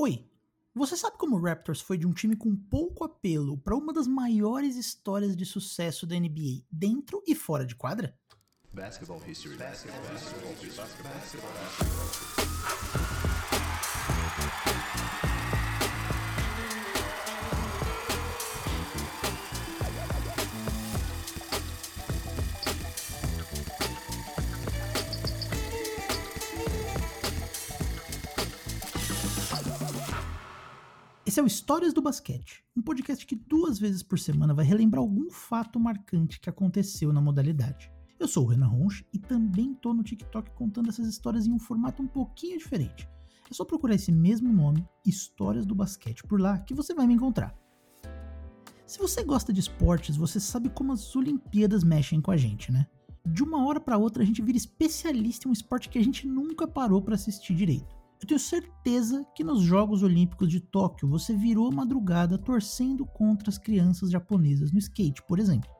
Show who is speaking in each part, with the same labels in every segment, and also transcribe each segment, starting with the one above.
Speaker 1: Oi, você sabe como o Raptors foi de um time com pouco apelo para uma das maiores histórias de sucesso da NBA, dentro e fora de quadra? Basketball history. Basketball, basketball, basketball, Esse é o Histórias do Basquete, um podcast que duas vezes por semana vai relembrar algum fato marcante que aconteceu na modalidade. Eu sou o Renan Ronch e também tô no TikTok contando essas histórias em um formato um pouquinho diferente. É só procurar esse mesmo nome, Histórias do Basquete, por lá que você vai me encontrar. Se você gosta de esportes, você sabe como as Olimpíadas mexem com a gente, né? De uma hora para outra a gente vira especialista em um esporte que a gente nunca parou para assistir direito. Eu tenho certeza que nos Jogos Olímpicos de Tóquio você virou madrugada torcendo contra as crianças japonesas no skate, por exemplo.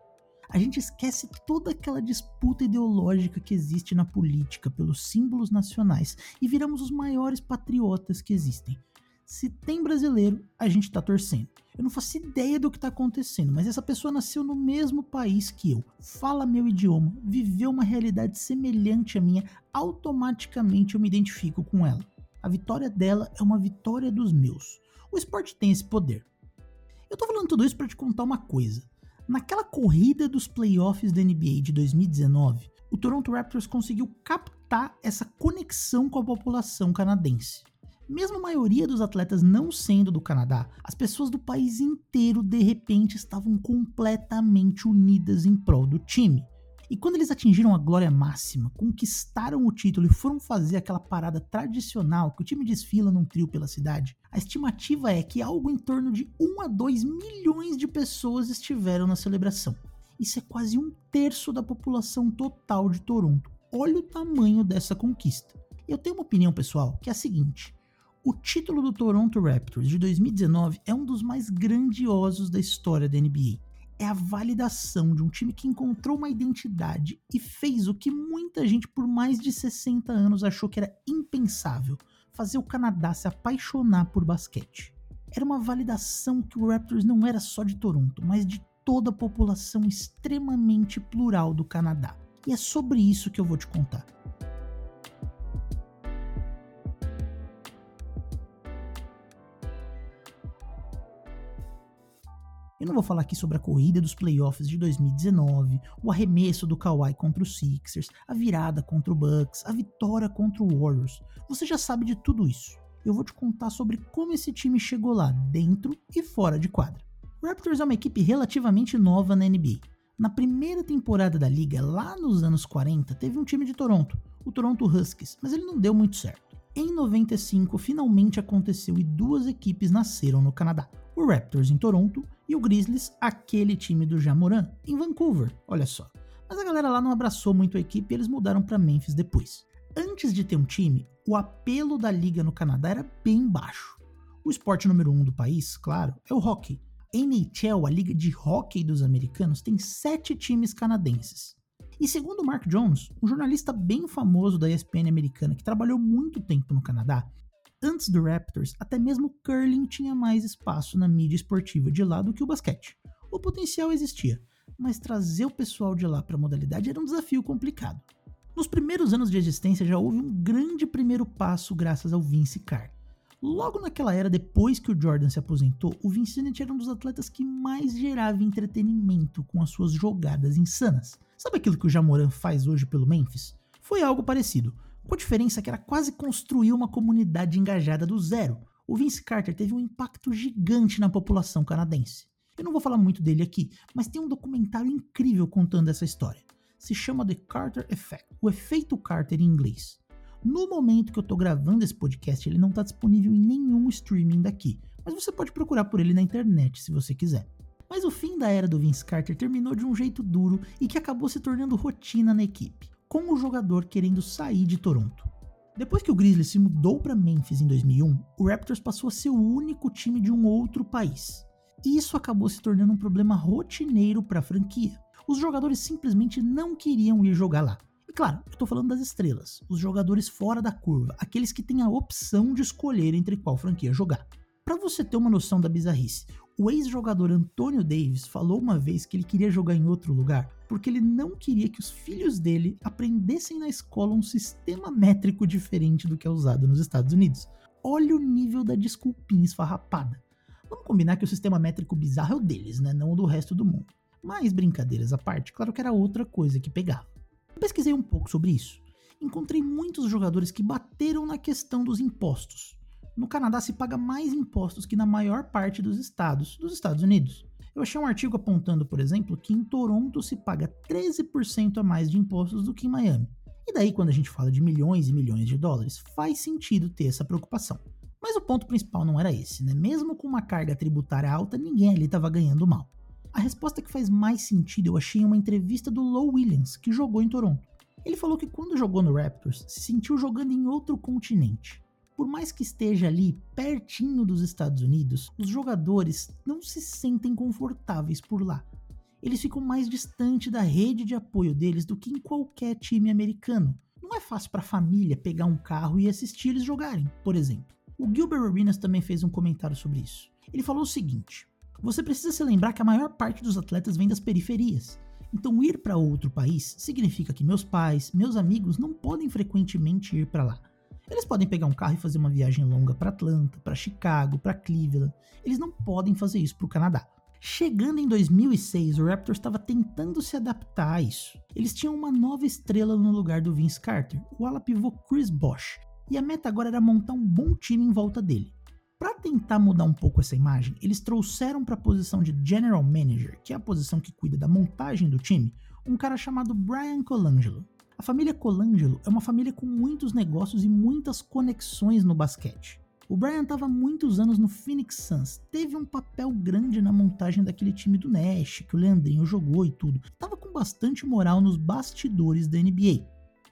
Speaker 1: A gente esquece toda aquela disputa ideológica que existe na política pelos símbolos nacionais e viramos os maiores patriotas que existem. Se tem brasileiro, a gente tá torcendo. Eu não faço ideia do que tá acontecendo, mas essa pessoa nasceu no mesmo país que eu, fala meu idioma, viveu uma realidade semelhante à minha, automaticamente eu me identifico com ela. A vitória dela é uma vitória dos meus. O esporte tem esse poder. Eu tô falando tudo isso para te contar uma coisa. Naquela corrida dos playoffs da NBA de 2019, o Toronto Raptors conseguiu captar essa conexão com a população canadense. Mesmo a maioria dos atletas não sendo do Canadá, as pessoas do país inteiro de repente estavam completamente unidas em prol do time. E quando eles atingiram a glória máxima, conquistaram o título e foram fazer aquela parada tradicional que o time desfila num trio pela cidade, a estimativa é que algo em torno de 1 a 2 milhões de pessoas estiveram na celebração. Isso é quase um terço da população total de Toronto. Olha o tamanho dessa conquista. Eu tenho uma opinião pessoal que é a seguinte: o título do Toronto Raptors de 2019 é um dos mais grandiosos da história da NBA é a validação de um time que encontrou uma identidade e fez o que muita gente por mais de 60 anos achou que era impensável: fazer o Canadá se apaixonar por basquete. Era uma validação que o Raptors não era só de Toronto, mas de toda a população extremamente plural do Canadá. E é sobre isso que eu vou te contar. Não vou falar aqui sobre a corrida dos playoffs de 2019, o arremesso do Kawhi contra os Sixers, a virada contra o Bucks, a vitória contra o Warriors. Você já sabe de tudo isso. Eu vou te contar sobre como esse time chegou lá, dentro e fora de quadra. O Raptors é uma equipe relativamente nova na NBA. Na primeira temporada da liga, lá nos anos 40, teve um time de Toronto, o Toronto Huskies, mas ele não deu muito certo. Em 95, finalmente aconteceu e duas equipes nasceram no Canadá o Raptors em Toronto e o Grizzlies, aquele time do Jamoran, em Vancouver, olha só. Mas a galera lá não abraçou muito a equipe e eles mudaram para Memphis depois. Antes de ter um time, o apelo da liga no Canadá era bem baixo. O esporte número um do país, claro, é o hockey. NHL, a liga de hockey dos americanos, tem sete times canadenses. E segundo Mark Jones, um jornalista bem famoso da ESPN americana que trabalhou muito tempo no Canadá, Antes do Raptors, até mesmo o curling tinha mais espaço na mídia esportiva de lá do que o basquete. O potencial existia, mas trazer o pessoal de lá para a modalidade era um desafio complicado. Nos primeiros anos de existência já houve um grande primeiro passo graças ao Vince Carter. Logo naquela era, depois que o Jordan se aposentou, o Vincent era um dos atletas que mais gerava entretenimento com as suas jogadas insanas. Sabe aquilo que o Jamoran faz hoje pelo Memphis? Foi algo parecido com a diferença que era quase construir uma comunidade engajada do zero. O Vince Carter teve um impacto gigante na população canadense. Eu não vou falar muito dele aqui, mas tem um documentário incrível contando essa história. Se chama The Carter Effect, o efeito Carter em inglês. No momento que eu estou gravando esse podcast, ele não está disponível em nenhum streaming daqui, mas você pode procurar por ele na internet se você quiser. Mas o fim da era do Vince Carter terminou de um jeito duro e que acabou se tornando rotina na equipe com o jogador querendo sair de Toronto. Depois que o Grizzlies se mudou para Memphis em 2001, o Raptors passou a ser o único time de um outro país. Isso acabou se tornando um problema rotineiro para a franquia. Os jogadores simplesmente não queriam ir jogar lá. E claro, eu tô falando das estrelas, os jogadores fora da curva, aqueles que têm a opção de escolher entre qual franquia jogar. Para você ter uma noção da bizarrice, o ex-jogador Antônio Davis falou uma vez que ele queria jogar em outro lugar porque ele não queria que os filhos dele aprendessem na escola um sistema métrico diferente do que é usado nos Estados Unidos. Olha o nível da desculpinha esfarrapada. Vamos combinar que o sistema métrico bizarro é o deles, né? Não o do resto do mundo. Mas brincadeiras à parte, claro que era outra coisa que pegava. Eu pesquisei um pouco sobre isso. Encontrei muitos jogadores que bateram na questão dos impostos. No Canadá se paga mais impostos que na maior parte dos estados dos Estados Unidos. Eu achei um artigo apontando, por exemplo, que em Toronto se paga 13% a mais de impostos do que em Miami. E daí, quando a gente fala de milhões e milhões de dólares, faz sentido ter essa preocupação. Mas o ponto principal não era esse, né? Mesmo com uma carga tributária alta, ninguém ali estava ganhando mal. A resposta que faz mais sentido eu achei em uma entrevista do Low Williams, que jogou em Toronto. Ele falou que quando jogou no Raptors, se sentiu jogando em outro continente. Por mais que esteja ali pertinho dos Estados Unidos, os jogadores não se sentem confortáveis por lá. Eles ficam mais distante da rede de apoio deles do que em qualquer time americano. Não é fácil para a família pegar um carro e assistir eles jogarem, por exemplo. O Gilbert Arenas também fez um comentário sobre isso. Ele falou o seguinte: você precisa se lembrar que a maior parte dos atletas vem das periferias. Então, ir para outro país significa que meus pais, meus amigos não podem frequentemente ir para lá. Eles podem pegar um carro e fazer uma viagem longa para Atlanta, para Chicago, para Cleveland. Eles não podem fazer isso para o Canadá. Chegando em 2006, o Raptors estava tentando se adaptar a isso. Eles tinham uma nova estrela no lugar do Vince Carter, o ala pivô Chris Bosh, e a meta agora era montar um bom time em volta dele. Para tentar mudar um pouco essa imagem, eles trouxeram para a posição de General Manager, que é a posição que cuida da montagem do time, um cara chamado Brian Colangelo. A família Colangelo é uma família com muitos negócios e muitas conexões no basquete. O Brian estava muitos anos no Phoenix Suns, teve um papel grande na montagem daquele time do Nash, que o Leandrinho jogou e tudo. Estava com bastante moral nos bastidores da NBA.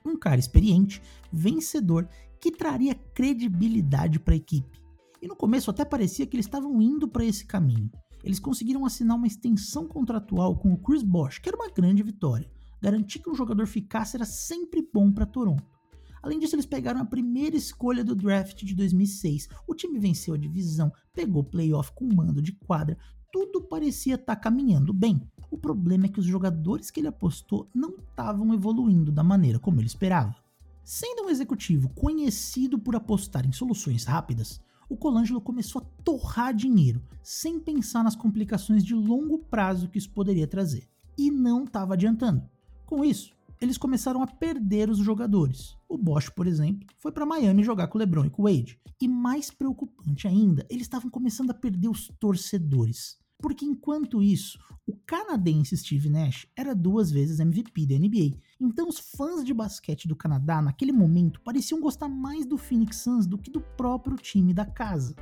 Speaker 1: Um cara experiente, vencedor, que traria credibilidade para a equipe. E no começo até parecia que eles estavam indo para esse caminho. Eles conseguiram assinar uma extensão contratual com o Chris Bosh, que era uma grande vitória garantir que um jogador ficasse era sempre bom para Toronto. Além disso, eles pegaram a primeira escolha do draft de 2006. O time venceu a divisão, pegou playoff com mando de quadra, tudo parecia estar tá caminhando bem. O problema é que os jogadores que ele apostou não estavam evoluindo da maneira como ele esperava. Sendo um executivo conhecido por apostar em soluções rápidas, o Colangelo começou a torrar dinheiro, sem pensar nas complicações de longo prazo que isso poderia trazer. E não estava adiantando. Com isso, eles começaram a perder os jogadores. O Bosch, por exemplo, foi para Miami jogar com o LeBron e com o Wade. E mais preocupante ainda, eles estavam começando a perder os torcedores. Porque enquanto isso, o canadense Steve Nash era duas vezes MVP da NBA. Então os fãs de basquete do Canadá naquele momento pareciam gostar mais do Phoenix Suns do que do próprio time da casa.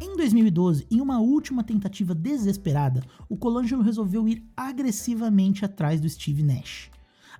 Speaker 1: Em 2012, em uma última tentativa desesperada, o Colangelo resolveu ir agressivamente atrás do Steve Nash.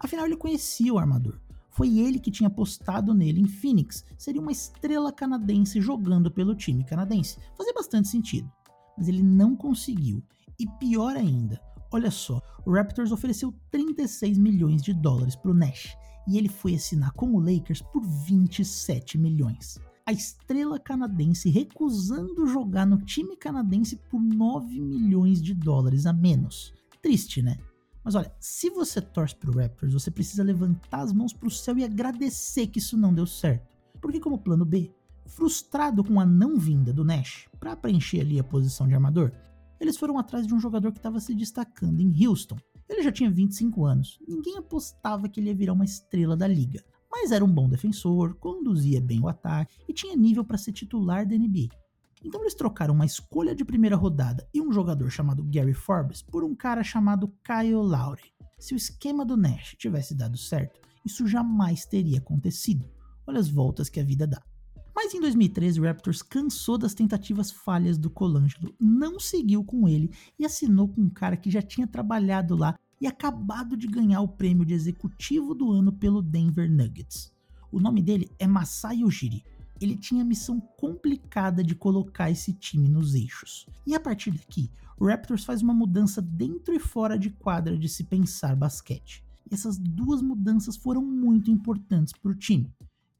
Speaker 1: Afinal, ele conhecia o armador. Foi ele que tinha apostado nele em Phoenix, seria uma estrela canadense jogando pelo time canadense. Fazia bastante sentido. Mas ele não conseguiu. E pior ainda, olha só, o Raptors ofereceu 36 milhões de dólares para o Nash e ele foi assinar com o Lakers por 27 milhões a estrela canadense recusando jogar no time canadense por 9 milhões de dólares a menos. Triste, né? Mas olha, se você torce pro Raptors, você precisa levantar as mãos pro céu e agradecer que isso não deu certo. Porque como plano B, frustrado com a não vinda do Nash para preencher ali a posição de armador, eles foram atrás de um jogador que estava se destacando em Houston. Ele já tinha 25 anos, ninguém apostava que ele ia virar uma estrela da liga mas era um bom defensor, conduzia bem o ataque e tinha nível para ser titular da NBA. Então eles trocaram uma escolha de primeira rodada e um jogador chamado Gary Forbes por um cara chamado Kyle Lowry. Se o esquema do Nash tivesse dado certo, isso jamais teria acontecido. Olha as voltas que a vida dá. Mas em 2013 o Raptors cansou das tentativas falhas do Colangelo, não seguiu com ele e assinou com um cara que já tinha trabalhado lá e acabado de ganhar o prêmio de executivo do ano pelo Denver Nuggets. O nome dele é Masai Ujiri. Ele tinha a missão complicada de colocar esse time nos eixos. E a partir daqui, o Raptors faz uma mudança dentro e fora de quadra de se pensar basquete. E essas duas mudanças foram muito importantes para o time.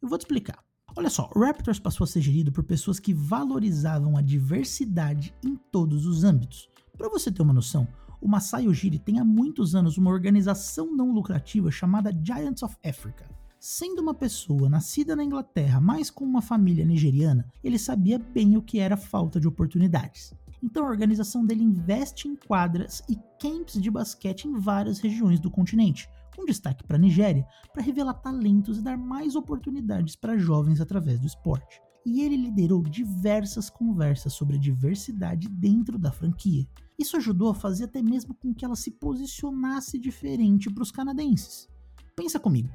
Speaker 1: Eu vou te explicar. Olha só, o Raptors passou a ser gerido por pessoas que valorizavam a diversidade em todos os âmbitos. Para você ter uma noção, o Masai Ujiri tem há muitos anos uma organização não lucrativa chamada Giants of Africa. Sendo uma pessoa nascida na Inglaterra, mas com uma família nigeriana, ele sabia bem o que era falta de oportunidades. Então a organização dele investe em quadras e camps de basquete em várias regiões do continente, com destaque para a Nigéria, para revelar talentos e dar mais oportunidades para jovens através do esporte. E ele liderou diversas conversas sobre a diversidade dentro da franquia. Isso ajudou a fazer até mesmo com que ela se posicionasse diferente para os canadenses. Pensa comigo,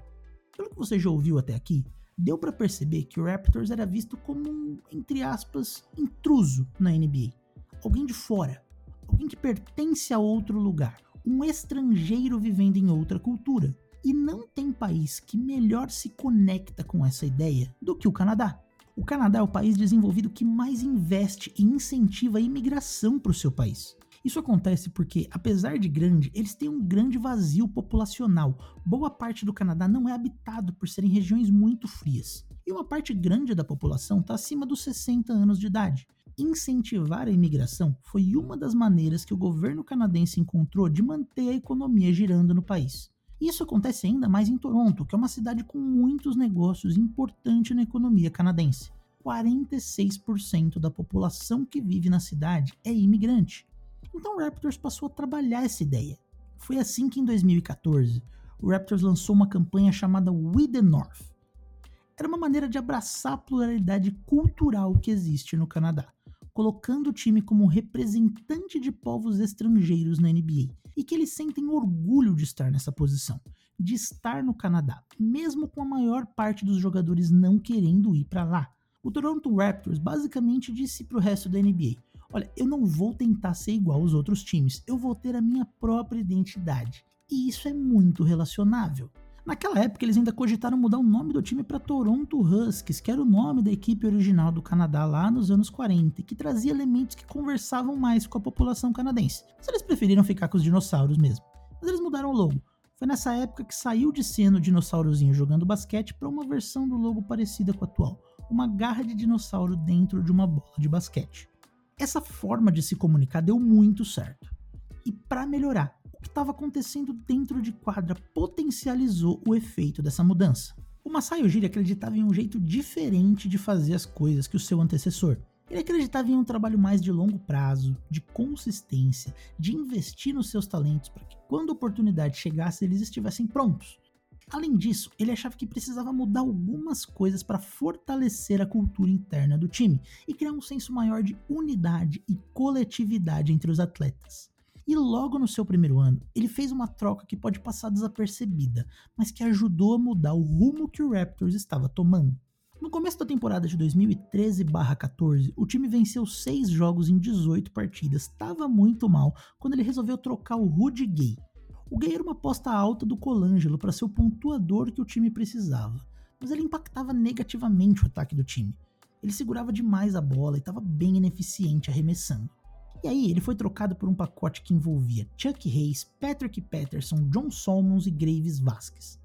Speaker 1: pelo que você já ouviu até aqui, deu para perceber que o Raptors era visto como um, entre aspas, intruso na NBA. Alguém de fora, alguém que pertence a outro lugar, um estrangeiro vivendo em outra cultura. E não tem país que melhor se conecta com essa ideia do que o Canadá. O Canadá é o país desenvolvido que mais investe e incentiva a imigração para o seu país. Isso acontece porque, apesar de grande, eles têm um grande vazio populacional. Boa parte do Canadá não é habitado por serem regiões muito frias. E uma parte grande da população está acima dos 60 anos de idade incentivar a imigração foi uma das maneiras que o governo canadense encontrou de manter a economia girando no país. Isso acontece ainda mais em Toronto, que é uma cidade com muitos negócios importante na economia canadense. 46% da população que vive na cidade é imigrante. Então o Raptors passou a trabalhar essa ideia. Foi assim que em 2014 o Raptors lançou uma campanha chamada We the North. Era uma maneira de abraçar a pluralidade cultural que existe no Canadá colocando o time como representante de povos estrangeiros na NBA e que eles sentem orgulho de estar nessa posição, de estar no Canadá, mesmo com a maior parte dos jogadores não querendo ir para lá. O Toronto Raptors basicamente disse para o resto da NBA: Olha, eu não vou tentar ser igual aos outros times, eu vou ter a minha própria identidade. E isso é muito relacionável. Naquela época, eles ainda cogitaram mudar o nome do time para Toronto Huskies, que era o nome da equipe original do Canadá lá nos anos 40, e que trazia elementos que conversavam mais com a população canadense. Mas eles preferiram ficar com os dinossauros mesmo. Mas eles mudaram o logo. Foi nessa época que saiu de cena o dinossaurozinho jogando basquete para uma versão do logo parecida com a atual, uma garra de dinossauro dentro de uma bola de basquete. Essa forma de se comunicar deu muito certo. E para melhorar, que estava acontecendo dentro de quadra potencializou o efeito dessa mudança. O Masai Ujiri acreditava em um jeito diferente de fazer as coisas que o seu antecessor. Ele acreditava em um trabalho mais de longo prazo, de consistência, de investir nos seus talentos para que quando a oportunidade chegasse eles estivessem prontos. Além disso, ele achava que precisava mudar algumas coisas para fortalecer a cultura interna do time e criar um senso maior de unidade e coletividade entre os atletas. E logo no seu primeiro ano, ele fez uma troca que pode passar desapercebida, mas que ajudou a mudar o rumo que o Raptors estava tomando. No começo da temporada de 2013/14, o time venceu 6 jogos em 18 partidas, estava muito mal quando ele resolveu trocar o Rudy Gay. O era uma aposta alta do Colangelo para ser o pontuador que o time precisava, mas ele impactava negativamente o ataque do time. Ele segurava demais a bola e estava bem ineficiente arremessando. E aí ele foi trocado por um pacote que envolvia Chuck Hayes, Patrick Patterson, John Solomons e Graves Vasquez.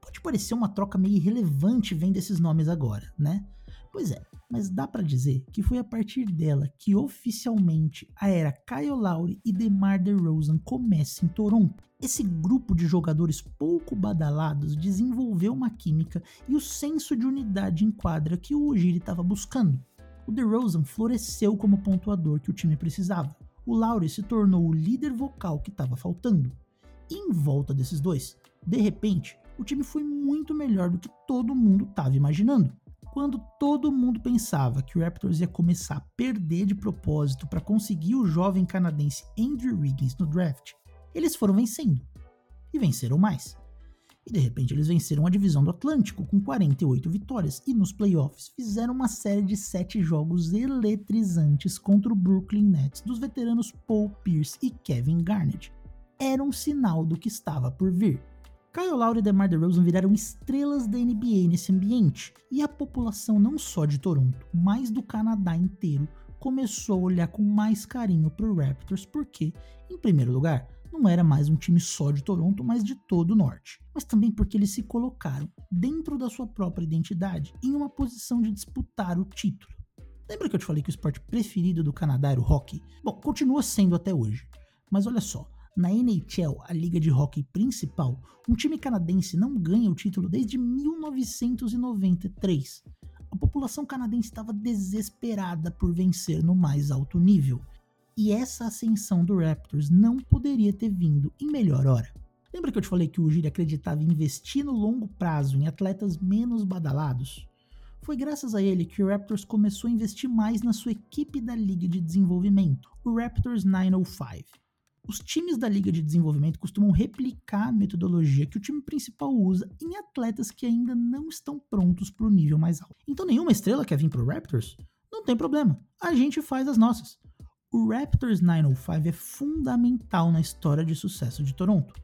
Speaker 1: Pode parecer uma troca meio irrelevante vendo esses nomes agora, né? Pois é, mas dá para dizer que foi a partir dela que oficialmente a era Kyle Lowry e DeMar DeRozan começa em Toronto. Esse grupo de jogadores pouco badalados desenvolveu uma química e o senso de unidade em quadra que o Ujiri estava buscando o DeRozan floresceu como pontuador que o time precisava. O Lowry se tornou o líder vocal que estava faltando. E em volta desses dois, de repente, o time foi muito melhor do que todo mundo estava imaginando. Quando todo mundo pensava que o Raptors ia começar a perder de propósito para conseguir o jovem canadense Andrew Wiggins no draft, eles foram vencendo. E venceram mais. E de repente eles venceram a divisão do Atlântico com 48 vitórias e nos playoffs fizeram uma série de 7 jogos eletrizantes contra o Brooklyn Nets dos veteranos Paul Pierce e Kevin Garnett. Era um sinal do que estava por vir. Kyle Lowry e DeMar DeRozan viraram estrelas da NBA nesse ambiente, e a população não só de Toronto, mas do Canadá inteiro começou a olhar com mais carinho para o Raptors porque, em primeiro lugar, não era mais um time só de Toronto, mas de todo o norte. Mas também porque eles se colocaram, dentro da sua própria identidade, em uma posição de disputar o título. Lembra que eu te falei que o esporte preferido do Canadá era o hockey? Bom, continua sendo até hoje. Mas olha só, na NHL, a liga de hockey principal, um time canadense não ganha o título desde 1993. A população canadense estava desesperada por vencer no mais alto nível. E essa ascensão do Raptors não poderia ter vindo em melhor hora. Lembra que eu te falei que o Giri acreditava em investir no longo prazo em atletas menos badalados? Foi graças a ele que o Raptors começou a investir mais na sua equipe da Liga de Desenvolvimento, o Raptors 905. Os times da Liga de Desenvolvimento costumam replicar a metodologia que o time principal usa em atletas que ainda não estão prontos para o nível mais alto. Então, nenhuma estrela quer vir para o Raptors? Não tem problema, a gente faz as nossas. O Raptors 905 é fundamental na história de sucesso de Toronto.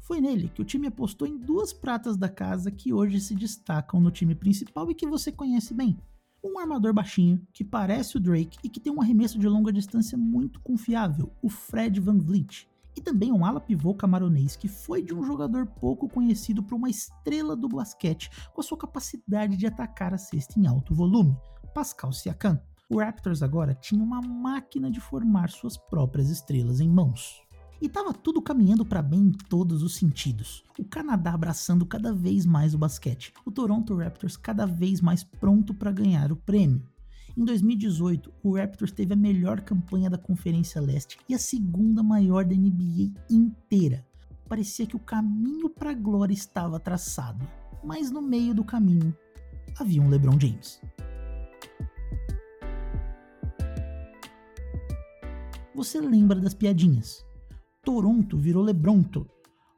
Speaker 1: Foi nele que o time apostou em duas pratas da casa que hoje se destacam no time principal e que você conhece bem. Um armador baixinho, que parece o Drake e que tem um arremesso de longa distância muito confiável, o Fred Van Vliet. E também um ala pivô camaronês que foi de um jogador pouco conhecido para uma estrela do basquete com a sua capacidade de atacar a cesta em alto volume, Pascal Siakam. O Raptors agora tinha uma máquina de formar suas próprias estrelas em mãos. E estava tudo caminhando para bem em todos os sentidos. O Canadá abraçando cada vez mais o basquete, o Toronto Raptors cada vez mais pronto para ganhar o prêmio. Em 2018, o Raptors teve a melhor campanha da Conferência Leste e a segunda maior da NBA inteira. Parecia que o caminho para a glória estava traçado, mas no meio do caminho havia um LeBron James. Você lembra das piadinhas? Toronto virou Lebronto.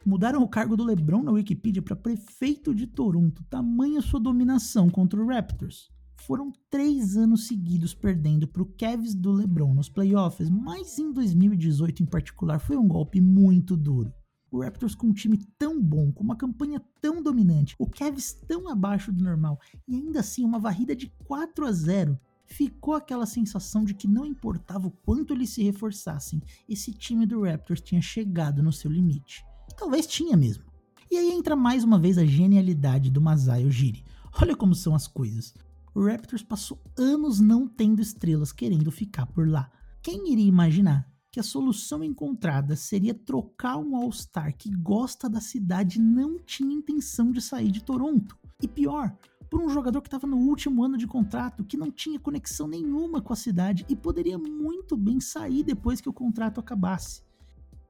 Speaker 1: Mudaram o cargo do LeBron na Wikipedia para prefeito de Toronto, tamanha sua dominação contra o Raptors. Foram três anos seguidos perdendo para o Cavs do LeBron nos playoffs, mas em 2018 em particular foi um golpe muito duro. O Raptors com um time tão bom, com uma campanha tão dominante, o Cavs tão abaixo do normal e ainda assim uma varrida de 4 a 0 ficou aquela sensação de que não importava o quanto eles se reforçassem, esse time do Raptors tinha chegado no seu limite. E talvez tinha mesmo. E aí entra mais uma vez a genialidade do Masai Ujiri. Olha como são as coisas. O Raptors passou anos não tendo estrelas querendo ficar por lá. Quem iria imaginar que a solução encontrada seria trocar um All-Star que gosta da cidade e não tinha intenção de sair de Toronto? E pior, por um jogador que estava no último ano de contrato, que não tinha conexão nenhuma com a cidade e poderia muito bem sair depois que o contrato acabasse.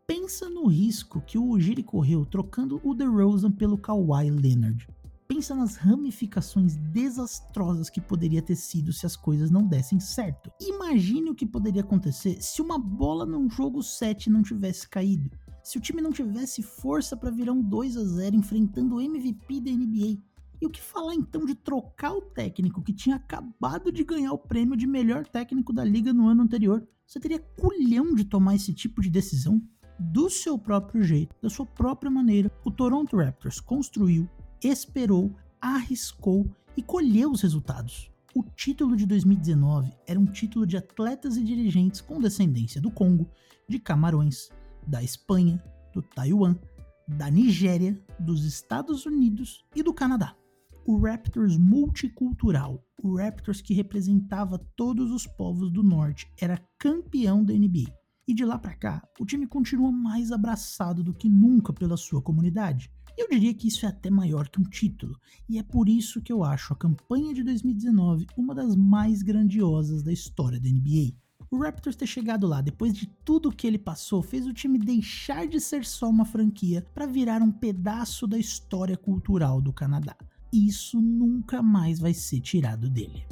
Speaker 1: Pensa no risco que o Ujiri correu trocando o DeRozan pelo Kawhi Leonard. Pensa nas ramificações desastrosas que poderia ter sido se as coisas não dessem certo. Imagine o que poderia acontecer se uma bola num jogo 7 não tivesse caído. Se o time não tivesse força para virar um 2 a 0 enfrentando o MVP da NBA e o que falar então de trocar o técnico que tinha acabado de ganhar o prêmio de melhor técnico da liga no ano anterior? Você teria culhão de tomar esse tipo de decisão? Do seu próprio jeito, da sua própria maneira, o Toronto Raptors construiu, esperou, arriscou e colheu os resultados. O título de 2019 era um título de atletas e dirigentes com descendência do Congo, de Camarões, da Espanha, do Taiwan, da Nigéria, dos Estados Unidos e do Canadá o Raptors multicultural, o Raptors que representava todos os povos do norte, era campeão da NBA. E de lá para cá, o time continua mais abraçado do que nunca pela sua comunidade. Eu diria que isso é até maior que um título, e é por isso que eu acho a campanha de 2019 uma das mais grandiosas da história da NBA. O Raptors ter chegado lá depois de tudo que ele passou fez o time deixar de ser só uma franquia para virar um pedaço da história cultural do Canadá isso nunca mais vai ser tirado dele.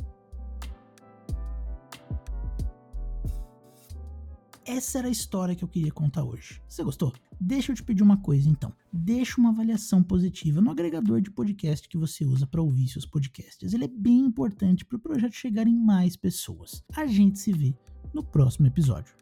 Speaker 1: Essa era a história que eu queria contar hoje. Você gostou? Deixa eu te pedir uma coisa então. Deixa uma avaliação positiva no agregador de podcast que você usa para ouvir seus podcasts. Ele é bem importante para o projeto chegar em mais pessoas. A gente se vê no próximo episódio.